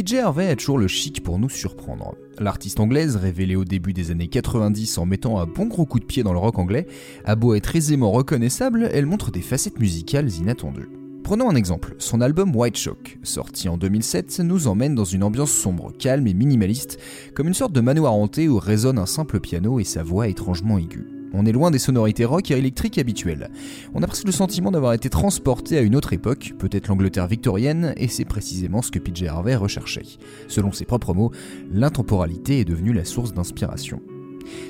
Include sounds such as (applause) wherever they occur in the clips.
PJ Harvey a toujours le chic pour nous surprendre. L'artiste anglaise, révélée au début des années 90 en mettant un bon gros coup de pied dans le rock anglais, a beau être aisément reconnaissable, elle montre des facettes musicales inattendues. Prenons un exemple, son album White Shock, sorti en 2007, nous emmène dans une ambiance sombre, calme et minimaliste, comme une sorte de manoir hanté où résonne un simple piano et sa voix étrangement aiguë. On est loin des sonorités rock et électriques habituelles. On a presque le sentiment d'avoir été transporté à une autre époque, peut-être l'Angleterre victorienne, et c'est précisément ce que PJ Harvey recherchait. Selon ses propres mots, l'intemporalité est devenue la source d'inspiration.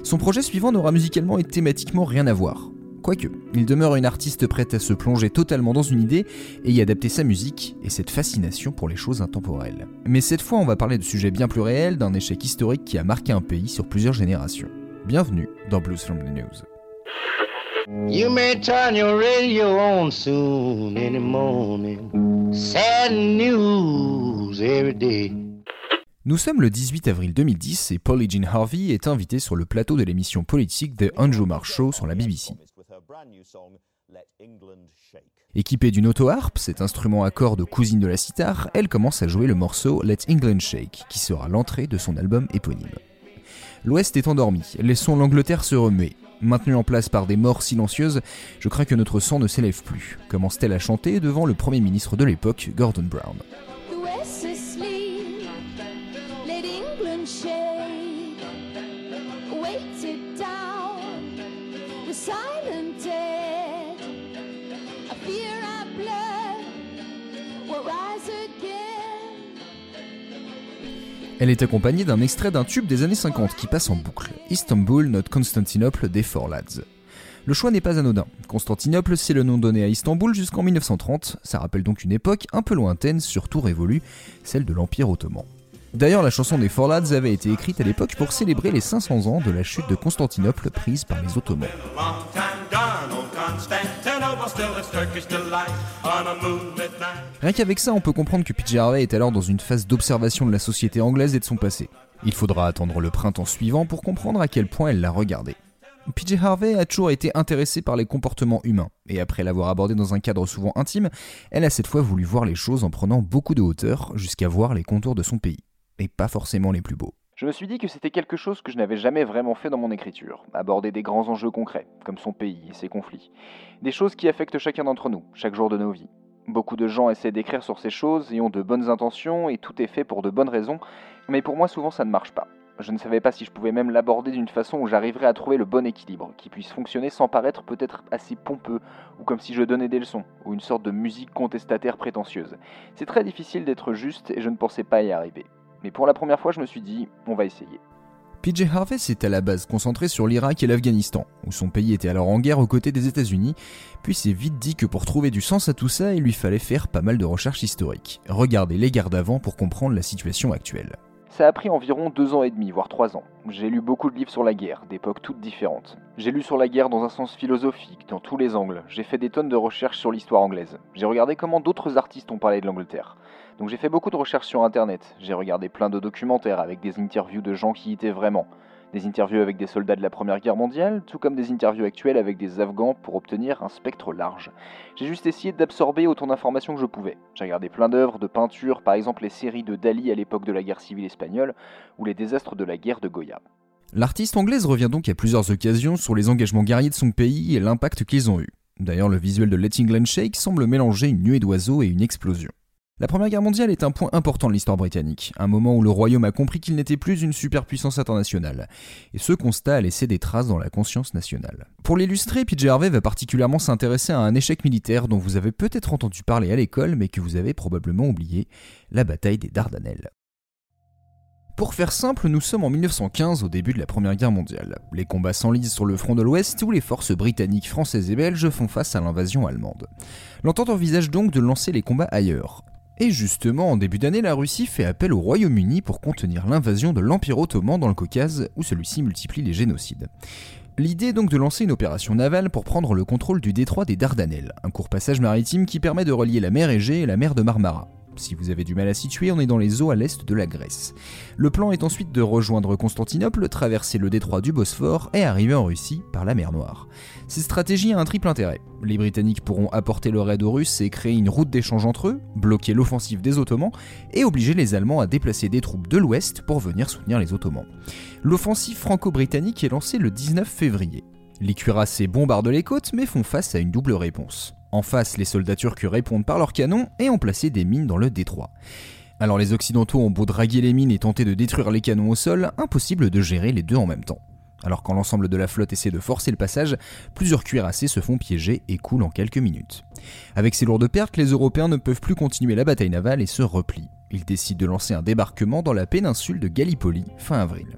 Son projet suivant n'aura musicalement et thématiquement rien à voir. Quoique, il demeure une artiste prête à se plonger totalement dans une idée et y adapter sa musique et cette fascination pour les choses intemporelles. Mais cette fois, on va parler de sujets bien plus réels, d'un échec historique qui a marqué un pays sur plusieurs générations. Bienvenue dans Blues from the News. You may turn your radio on soon in the morning. Sad news every day. Nous sommes le 18 avril 2010 et Polly Jean Harvey est invitée sur le plateau de l'émission politique The Andrew Marr Show sur la BBC. Équipée d'une auto-harpe, cet instrument à cordes cousine de la sitar, elle commence à jouer le morceau Let England Shake, qui sera l'entrée de son album éponyme. L'Ouest est endormi, laissons l'Angleterre se remuer. Maintenue en place par des morts silencieuses, je crains que notre sang ne s'élève plus, commence-t-elle à chanter devant le Premier ministre de l'époque, Gordon Brown. Elle est accompagnée d'un extrait d'un tube des années 50 qui passe en boucle, Istanbul, not Constantinople des Four Lads. Le choix n'est pas anodin. Constantinople, c'est le nom donné à Istanbul jusqu'en 1930. Ça rappelle donc une époque un peu lointaine, surtout révolue, celle de l'Empire ottoman. D'ailleurs, la chanson des Four Lads avait été écrite à l'époque pour célébrer les 500 ans de la chute de Constantinople prise par les Ottomans. Rien qu'avec ça, on peut comprendre que PJ Harvey est alors dans une phase d'observation de la société anglaise et de son passé. Il faudra attendre le printemps suivant pour comprendre à quel point elle l'a regardé. PJ Harvey a toujours été intéressée par les comportements humains, et après l'avoir abordé dans un cadre souvent intime, elle a cette fois voulu voir les choses en prenant beaucoup de hauteur jusqu'à voir les contours de son pays, et pas forcément les plus beaux. Je me suis dit que c'était quelque chose que je n'avais jamais vraiment fait dans mon écriture, aborder des grands enjeux concrets, comme son pays et ses conflits. Des choses qui affectent chacun d'entre nous, chaque jour de nos vies. Beaucoup de gens essaient d'écrire sur ces choses et ont de bonnes intentions et tout est fait pour de bonnes raisons, mais pour moi souvent ça ne marche pas. Je ne savais pas si je pouvais même l'aborder d'une façon où j'arriverais à trouver le bon équilibre, qui puisse fonctionner sans paraître peut-être assez pompeux, ou comme si je donnais des leçons, ou une sorte de musique contestataire prétentieuse. C'est très difficile d'être juste et je ne pensais pas y arriver. Mais pour la première fois, je me suis dit, on va essayer. PJ Harvey s'est à la base concentré sur l'Irak et l'Afghanistan, où son pays était alors en guerre aux côtés des États-Unis, puis s'est vite dit que pour trouver du sens à tout ça, il lui fallait faire pas mal de recherches historiques. Regarder les guerres d'avant pour comprendre la situation actuelle. Ça a pris environ deux ans et demi, voire trois ans. J'ai lu beaucoup de livres sur la guerre, d'époques toutes différentes. J'ai lu sur la guerre dans un sens philosophique, dans tous les angles. J'ai fait des tonnes de recherches sur l'histoire anglaise. J'ai regardé comment d'autres artistes ont parlé de l'Angleterre. Donc j'ai fait beaucoup de recherches sur internet. J'ai regardé plein de documentaires avec des interviews de gens qui y étaient vraiment des interviews avec des soldats de la Première Guerre mondiale, tout comme des interviews actuelles avec des Afghans pour obtenir un spectre large. J'ai juste essayé d'absorber autant d'informations que je pouvais. J'ai regardé plein d'œuvres, de peintures, par exemple les séries de Dali à l'époque de la guerre civile espagnole, ou les désastres de la guerre de Goya. L'artiste anglaise revient donc à plusieurs occasions sur les engagements guerriers de son pays et l'impact qu'ils ont eu. D'ailleurs, le visuel de Letting England Shake semble mélanger une nuée d'oiseaux et une explosion. La Première Guerre mondiale est un point important de l'histoire britannique, un moment où le royaume a compris qu'il n'était plus une superpuissance internationale, et ce constat a laissé des traces dans la conscience nationale. Pour l'illustrer, PJ Harvey va particulièrement s'intéresser à un échec militaire dont vous avez peut-être entendu parler à l'école, mais que vous avez probablement oublié, la bataille des Dardanelles. Pour faire simple, nous sommes en 1915 au début de la Première Guerre mondiale. Les combats s'enlisent sur le front de l'Ouest où les forces britanniques, françaises et belges font face à l'invasion allemande. L'entente envisage donc de lancer les combats ailleurs. Et justement, en début d'année, la Russie fait appel au Royaume-Uni pour contenir l'invasion de l'Empire ottoman dans le Caucase, où celui-ci multiplie les génocides. L'idée est donc de lancer une opération navale pour prendre le contrôle du détroit des Dardanelles, un court passage maritime qui permet de relier la mer Égée et la mer de Marmara. Si vous avez du mal à situer, on est dans les eaux à l'est de la Grèce. Le plan est ensuite de rejoindre Constantinople, traverser le détroit du Bosphore et arriver en Russie par la mer Noire. Cette stratégie a un triple intérêt. Les Britanniques pourront apporter leur aide aux Russes et créer une route d'échange entre eux, bloquer l'offensive des Ottomans et obliger les Allemands à déplacer des troupes de l'Ouest pour venir soutenir les Ottomans. L'offensive franco-britannique est lancée le 19 février. Les cuirassés bombardent les côtes mais font face à une double réponse. En face, les soldats turcs répondent par leurs canons et ont placé des mines dans le détroit. Alors les Occidentaux ont beau draguer les mines et tenter de détruire les canons au sol, impossible de gérer les deux en même temps. Alors quand l'ensemble de la flotte essaie de forcer le passage, plusieurs cuirassés se font piéger et coulent en quelques minutes. Avec ces lourdes pertes, les Européens ne peuvent plus continuer la bataille navale et se replient. Ils décident de lancer un débarquement dans la péninsule de Gallipoli fin avril.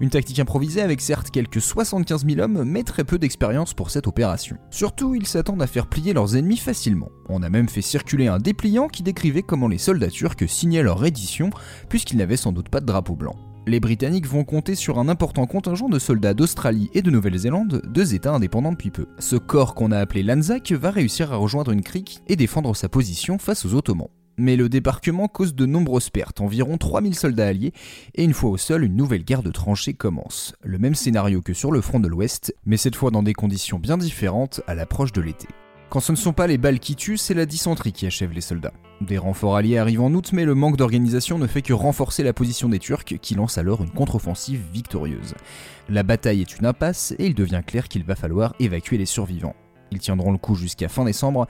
Une tactique improvisée avec certes quelques 75 000 hommes, mais très peu d'expérience pour cette opération. Surtout, ils s'attendent à faire plier leurs ennemis facilement. On a même fait circuler un dépliant qui décrivait comment les soldats turcs signaient leur reddition, puisqu'ils n'avaient sans doute pas de drapeau blanc les Britanniques vont compter sur un important contingent de soldats d'Australie et de Nouvelle-Zélande, deux États indépendants depuis peu. Ce corps qu'on a appelé l'Anzac va réussir à rejoindre une crique et défendre sa position face aux Ottomans. Mais le débarquement cause de nombreuses pertes, environ 3000 soldats alliés, et une fois au sol, une nouvelle guerre de tranchées commence. Le même scénario que sur le front de l'Ouest, mais cette fois dans des conditions bien différentes à l'approche de l'été. Quand ce ne sont pas les balles qui tuent, c'est la dysenterie qui achève les soldats. Des renforts alliés arrivent en août, mais le manque d'organisation ne fait que renforcer la position des Turcs, qui lancent alors une contre-offensive victorieuse. La bataille est une impasse, et il devient clair qu'il va falloir évacuer les survivants. Ils tiendront le coup jusqu'à fin décembre,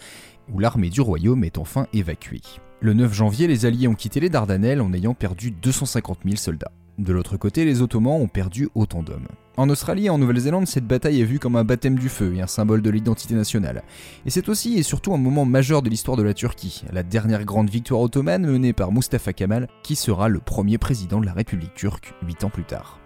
où l'armée du royaume est enfin évacuée. Le 9 janvier, les Alliés ont quitté les Dardanelles en ayant perdu 250 000 soldats. De l'autre côté, les Ottomans ont perdu autant d'hommes. En Australie et en Nouvelle-Zélande, cette bataille est vue comme un baptême du feu et un symbole de l'identité nationale. Et c'est aussi et surtout un moment majeur de l'histoire de la Turquie, la dernière grande victoire ottomane menée par Mustafa Kemal, qui sera le premier président de la République turque 8 ans plus tard.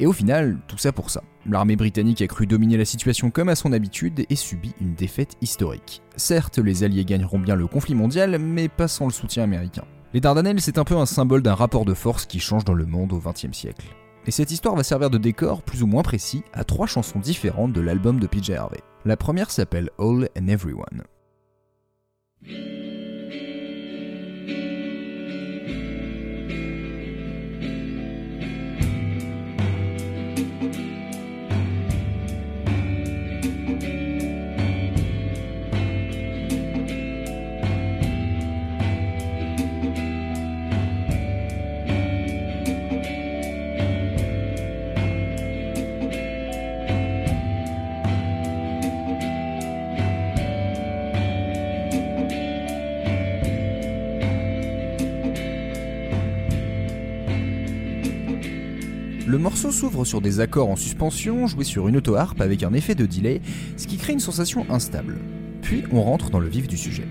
Et au final, tout ça pour ça. L'armée britannique a cru dominer la situation comme à son habitude et subit une défaite historique. Certes, les Alliés gagneront bien le conflit mondial, mais pas sans le soutien américain. Les Dardanelles, c'est un peu un symbole d'un rapport de force qui change dans le monde au XXe siècle. Et cette histoire va servir de décor plus ou moins précis à trois chansons différentes de l'album de PJ Harvey. La première s'appelle All and Everyone. Le morceau s'ouvre sur des accords en suspension joués sur une auto-harpe avec un effet de delay, ce qui crée une sensation instable. Puis on rentre dans le vif du sujet.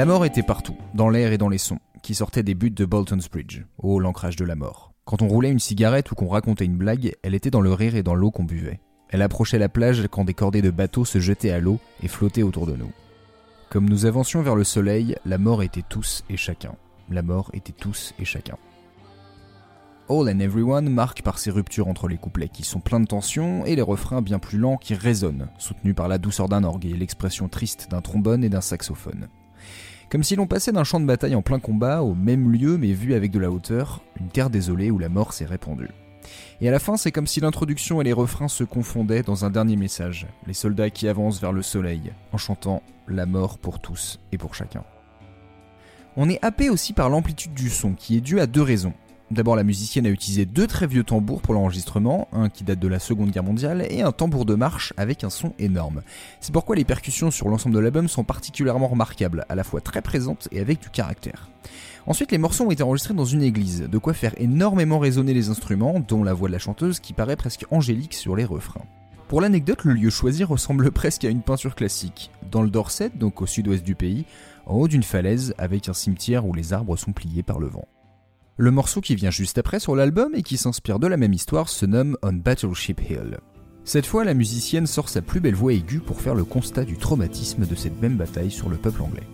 La mort était partout, dans l'air et dans les sons, qui sortaient des buts de Bolton's Bridge, oh l'ancrage de la mort. Quand on roulait une cigarette ou qu'on racontait une blague, elle était dans le rire et dans l'eau qu'on buvait. Elle approchait la plage quand des cordées de bateaux se jetaient à l'eau et flottaient autour de nous. Comme nous avancions vers le soleil, la mort était tous et chacun. La mort était tous et chacun. All and Everyone marque par ses ruptures entre les couplets qui sont pleins de tension et les refrains bien plus lents qui résonnent, soutenus par la douceur d'un orgue et l'expression triste d'un trombone et d'un saxophone. Comme si l'on passait d'un champ de bataille en plein combat au même lieu mais vu avec de la hauteur, une terre désolée où la mort s'est répandue. Et à la fin, c'est comme si l'introduction et les refrains se confondaient dans un dernier message, les soldats qui avancent vers le soleil, en chantant la mort pour tous et pour chacun. On est happé aussi par l'amplitude du son, qui est due à deux raisons. D'abord, la musicienne a utilisé deux très vieux tambours pour l'enregistrement, un qui date de la Seconde Guerre mondiale et un tambour de marche avec un son énorme. C'est pourquoi les percussions sur l'ensemble de l'album sont particulièrement remarquables, à la fois très présentes et avec du caractère. Ensuite, les morceaux ont été enregistrés dans une église, de quoi faire énormément résonner les instruments, dont la voix de la chanteuse qui paraît presque angélique sur les refrains. Pour l'anecdote, le lieu choisi ressemble (laughs) presque à une peinture classique. Dans le Dorset, donc au sud-ouest du pays, en haut d'une falaise avec un cimetière où les arbres sont pliés par le vent. Le morceau qui vient juste après sur l'album et qui s'inspire de la même histoire se nomme On Battleship Hill. Cette fois, la musicienne sort sa plus belle voix aiguë pour faire le constat du traumatisme de cette même bataille sur le peuple anglais.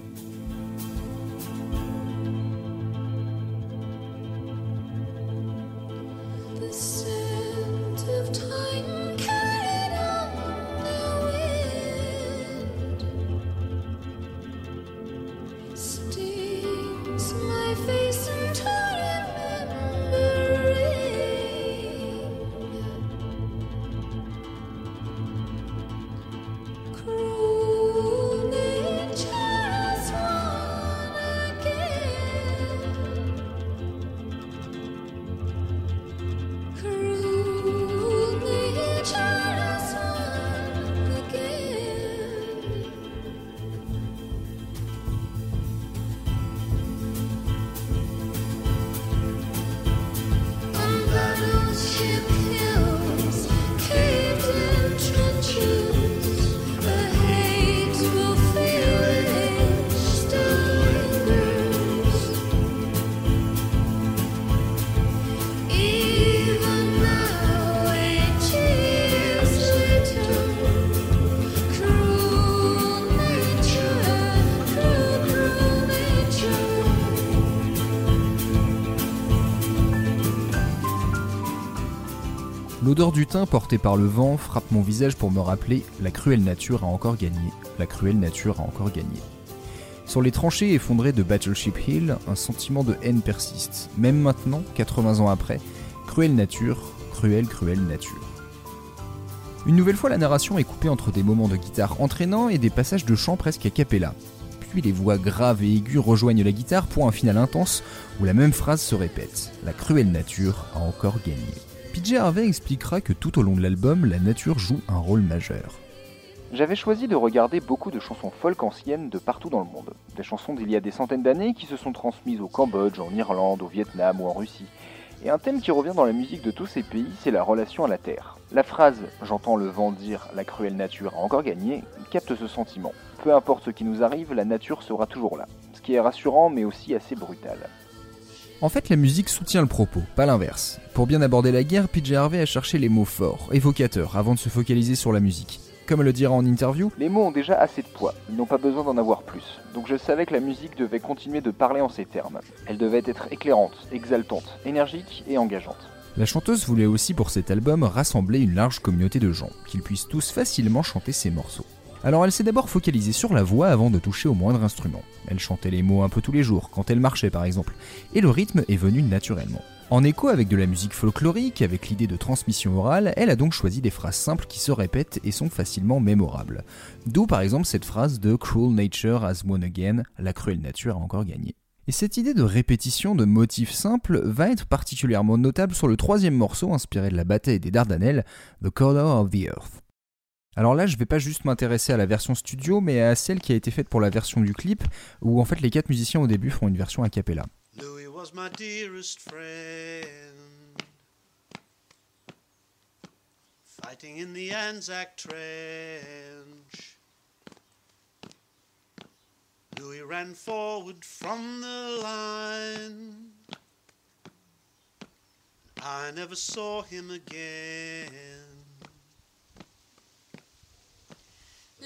L'odeur du thym portée par le vent frappe mon visage pour me rappeler la cruelle nature a encore gagné, la cruelle nature a encore gagné. Sur les tranchées effondrées de Battleship Hill, un sentiment de haine persiste. Même maintenant, 80 ans après, cruelle nature, cruelle, cruelle nature. Une nouvelle fois, la narration est coupée entre des moments de guitare entraînants et des passages de chant presque a cappella. Puis les voix graves et aiguës rejoignent la guitare pour un final intense où la même phrase se répète. La cruelle nature a encore gagné. PJ Harvey expliquera que tout au long de l'album, la nature joue un rôle majeur. J'avais choisi de regarder beaucoup de chansons folk anciennes de partout dans le monde. Des chansons d'il y a des centaines d'années qui se sont transmises au Cambodge, en Irlande, au Vietnam ou en Russie. Et un thème qui revient dans la musique de tous ces pays, c'est la relation à la terre. La phrase J'entends le vent dire la cruelle nature a encore gagné capte ce sentiment. Peu importe ce qui nous arrive, la nature sera toujours là. Ce qui est rassurant mais aussi assez brutal. En fait, la musique soutient le propos, pas l'inverse. Pour bien aborder la guerre, PJ Harvey a cherché les mots forts, évocateurs, avant de se focaliser sur la musique. Comme le dira en interview, Les mots ont déjà assez de poids, ils n'ont pas besoin d'en avoir plus. Donc je savais que la musique devait continuer de parler en ces termes. Elle devait être éclairante, exaltante, énergique et engageante. la chanteuse voulait aussi pour cet album rassembler une large communauté de gens, qu'ils puissent tous facilement chanter ses morceaux. Alors elle s'est d'abord focalisée sur la voix avant de toucher au moindre instrument. Elle chantait les mots un peu tous les jours, quand elle marchait par exemple, et le rythme est venu naturellement. En écho avec de la musique folklorique, avec l'idée de transmission orale, elle a donc choisi des phrases simples qui se répètent et sont facilement mémorables. D'où par exemple cette phrase de Cruel Nature has won again, la cruelle nature a encore gagné. Et cette idée de répétition de motifs simples va être particulièrement notable sur le troisième morceau inspiré de la bataille des Dardanelles, The Color of the Earth. Alors là, je vais pas juste m'intéresser à la version studio, mais à celle qui a été faite pour la version du clip, où en fait les quatre musiciens au début font une version a cappella. Louis was my dearest friend. Fighting in the Anzac Trench. Louis ran forward from the line. I never saw him again.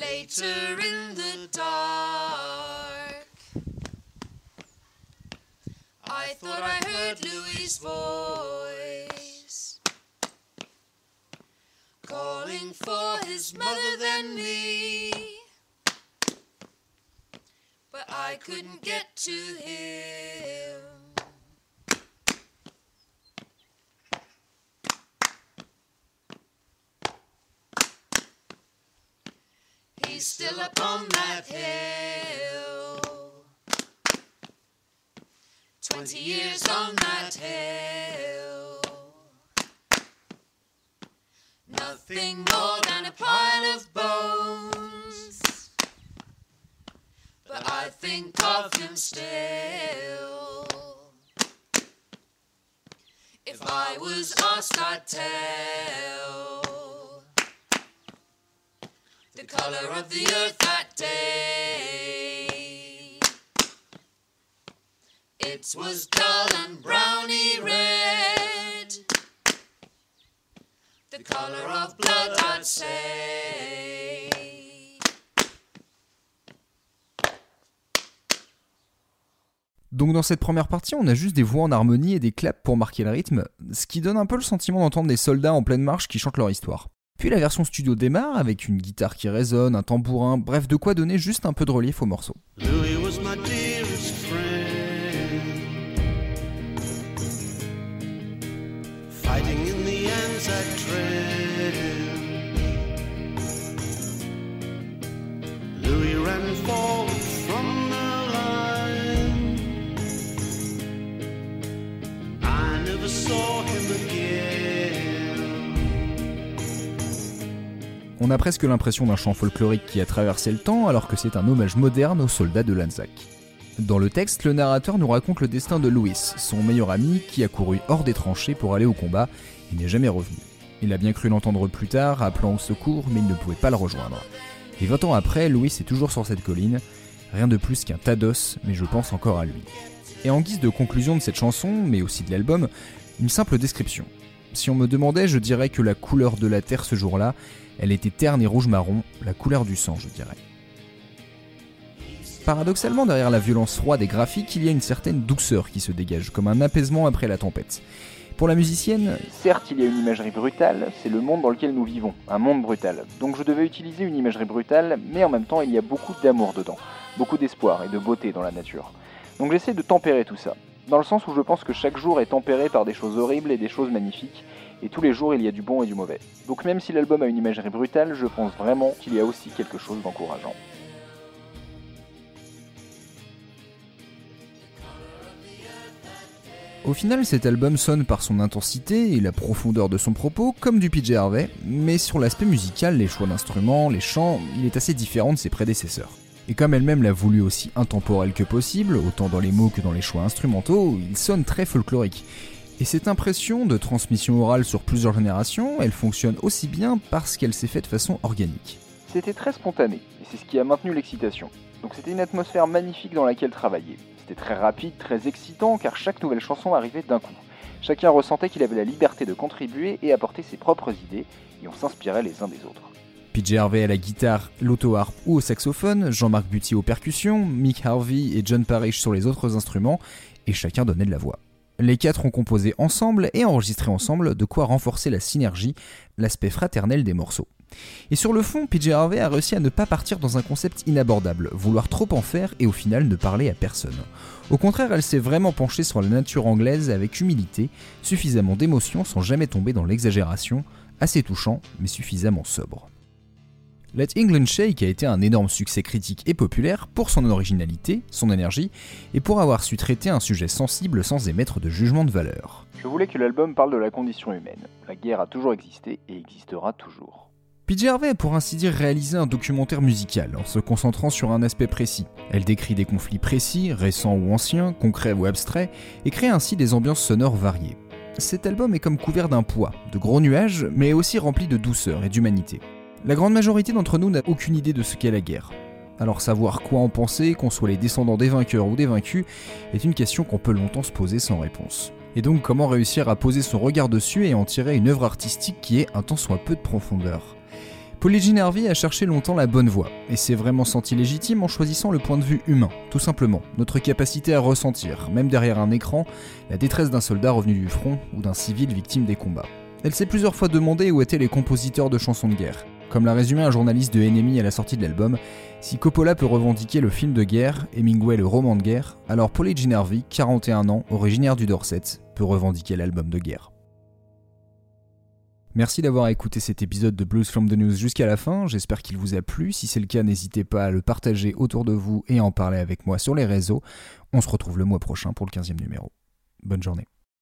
Later in the dark, I thought I heard Louis's voice calling for his mother then me. But I couldn't get to him. He's still up on that hill. Twenty years on that hill. Nothing more than a pile of bones. But I think of him still. If I was asked, I'd tell color of the earth that day. It was dull and red, the color of. Donc dans cette première partie, on a juste des voix en harmonie et des claps pour marquer le rythme, ce qui donne un peu le sentiment d'entendre des soldats en pleine marche qui chantent leur histoire. Puis la version studio démarre avec une guitare qui résonne, un tambourin, bref de quoi donner juste un peu de relief au morceau. On a presque l'impression d'un chant folklorique qui a traversé le temps alors que c'est un hommage moderne aux soldats de l'Anzac. Dans le texte, le narrateur nous raconte le destin de Louis, son meilleur ami qui a couru hors des tranchées pour aller au combat et n'est jamais revenu. Il a bien cru l'entendre plus tard, appelant au secours, mais il ne pouvait pas le rejoindre. Et 20 ans après, Louis est toujours sur cette colline, rien de plus qu'un tas d'os, mais je pense encore à lui. Et en guise de conclusion de cette chanson, mais aussi de l'album, une simple description. Si on me demandait, je dirais que la couleur de la terre ce jour-là, elle était terne et rouge-marron, la couleur du sang, je dirais. Paradoxalement, derrière la violence froide et graphique, il y a une certaine douceur qui se dégage, comme un apaisement après la tempête. Pour la musicienne, Certes, il y a une imagerie brutale, c'est le monde dans lequel nous vivons, un monde brutal. Donc je devais utiliser une imagerie brutale, mais en même temps, il y a beaucoup d'amour dedans, beaucoup d'espoir et de beauté dans la nature. Donc j'essaie de tempérer tout ça, dans le sens où je pense que chaque jour est tempéré par des choses horribles et des choses magnifiques, et tous les jours il y a du bon et du mauvais. Donc même si l'album a une imagerie brutale, je pense vraiment qu'il y a aussi quelque chose d'encourageant. Au final, cet album sonne par son intensité et la profondeur de son propos comme du PJ Harvey, mais sur l'aspect musical, les choix d'instruments, les chants, il est assez différent de ses prédécesseurs. Et comme elle-même l'a voulu aussi intemporel que possible, autant dans les mots que dans les choix instrumentaux, il sonne très folklorique. Et cette impression de transmission orale sur plusieurs générations, elle fonctionne aussi bien parce qu'elle s'est faite de façon organique. C'était très spontané, et c'est ce qui a maintenu l'excitation. Donc c'était une atmosphère magnifique dans laquelle travailler. C'était très rapide, très excitant, car chaque nouvelle chanson arrivait d'un coup. Chacun ressentait qu'il avait la liberté de contribuer et apporter ses propres idées, et on s'inspirait les uns des autres. PJ Harvey à la guitare, l'auto-harpe ou au saxophone, Jean-Marc Buty aux percussions, Mick Harvey et John Parrish sur les autres instruments, et chacun donnait de la voix. Les quatre ont composé ensemble et enregistré ensemble, de quoi renforcer la synergie, l'aspect fraternel des morceaux. Et sur le fond, PJ Harvey a réussi à ne pas partir dans un concept inabordable, vouloir trop en faire et au final ne parler à personne. Au contraire, elle s'est vraiment penchée sur la nature anglaise avec humilité, suffisamment d'émotion sans jamais tomber dans l'exagération, assez touchant mais suffisamment sobre. Let England Shake a été un énorme succès critique et populaire pour son originalité, son énergie, et pour avoir su traiter un sujet sensible sans émettre de jugement de valeur. Je voulais que l'album parle de la condition humaine. La guerre a toujours existé et existera toujours. PJ Harvey a pour ainsi dire réalisé un documentaire musical en se concentrant sur un aspect précis. Elle décrit des conflits précis, récents ou anciens, concrets ou abstraits, et crée ainsi des ambiances sonores variées. Cet album est comme couvert d'un poids, de gros nuages, mais aussi rempli de douceur et d'humanité. La grande majorité d'entre nous n'a aucune idée de ce qu'est la guerre. Alors savoir quoi en penser, qu'on soit les descendants des vainqueurs ou des vaincus, est une question qu'on peut longtemps se poser sans réponse. Et donc comment réussir à poser son regard dessus et en tirer une œuvre artistique qui ait un tant soit peu de profondeur? Polygyne Harvey a cherché longtemps la bonne voie, et s'est vraiment senti légitime en choisissant le point de vue humain, tout simplement, notre capacité à ressentir, même derrière un écran, la détresse d'un soldat revenu du front ou d'un civil victime des combats. Elle s'est plusieurs fois demandé où étaient les compositeurs de chansons de guerre. Comme l'a résumé un journaliste de Enemy à la sortie de l'album, si Coppola peut revendiquer le film de guerre, Hemingway le roman de guerre, alors Jean Harvey, 41 ans, originaire du Dorset, peut revendiquer l'album de guerre. Merci d'avoir écouté cet épisode de Blues from the News jusqu'à la fin, j'espère qu'il vous a plu, si c'est le cas n'hésitez pas à le partager autour de vous et à en parler avec moi sur les réseaux. On se retrouve le mois prochain pour le 15e numéro. Bonne journée.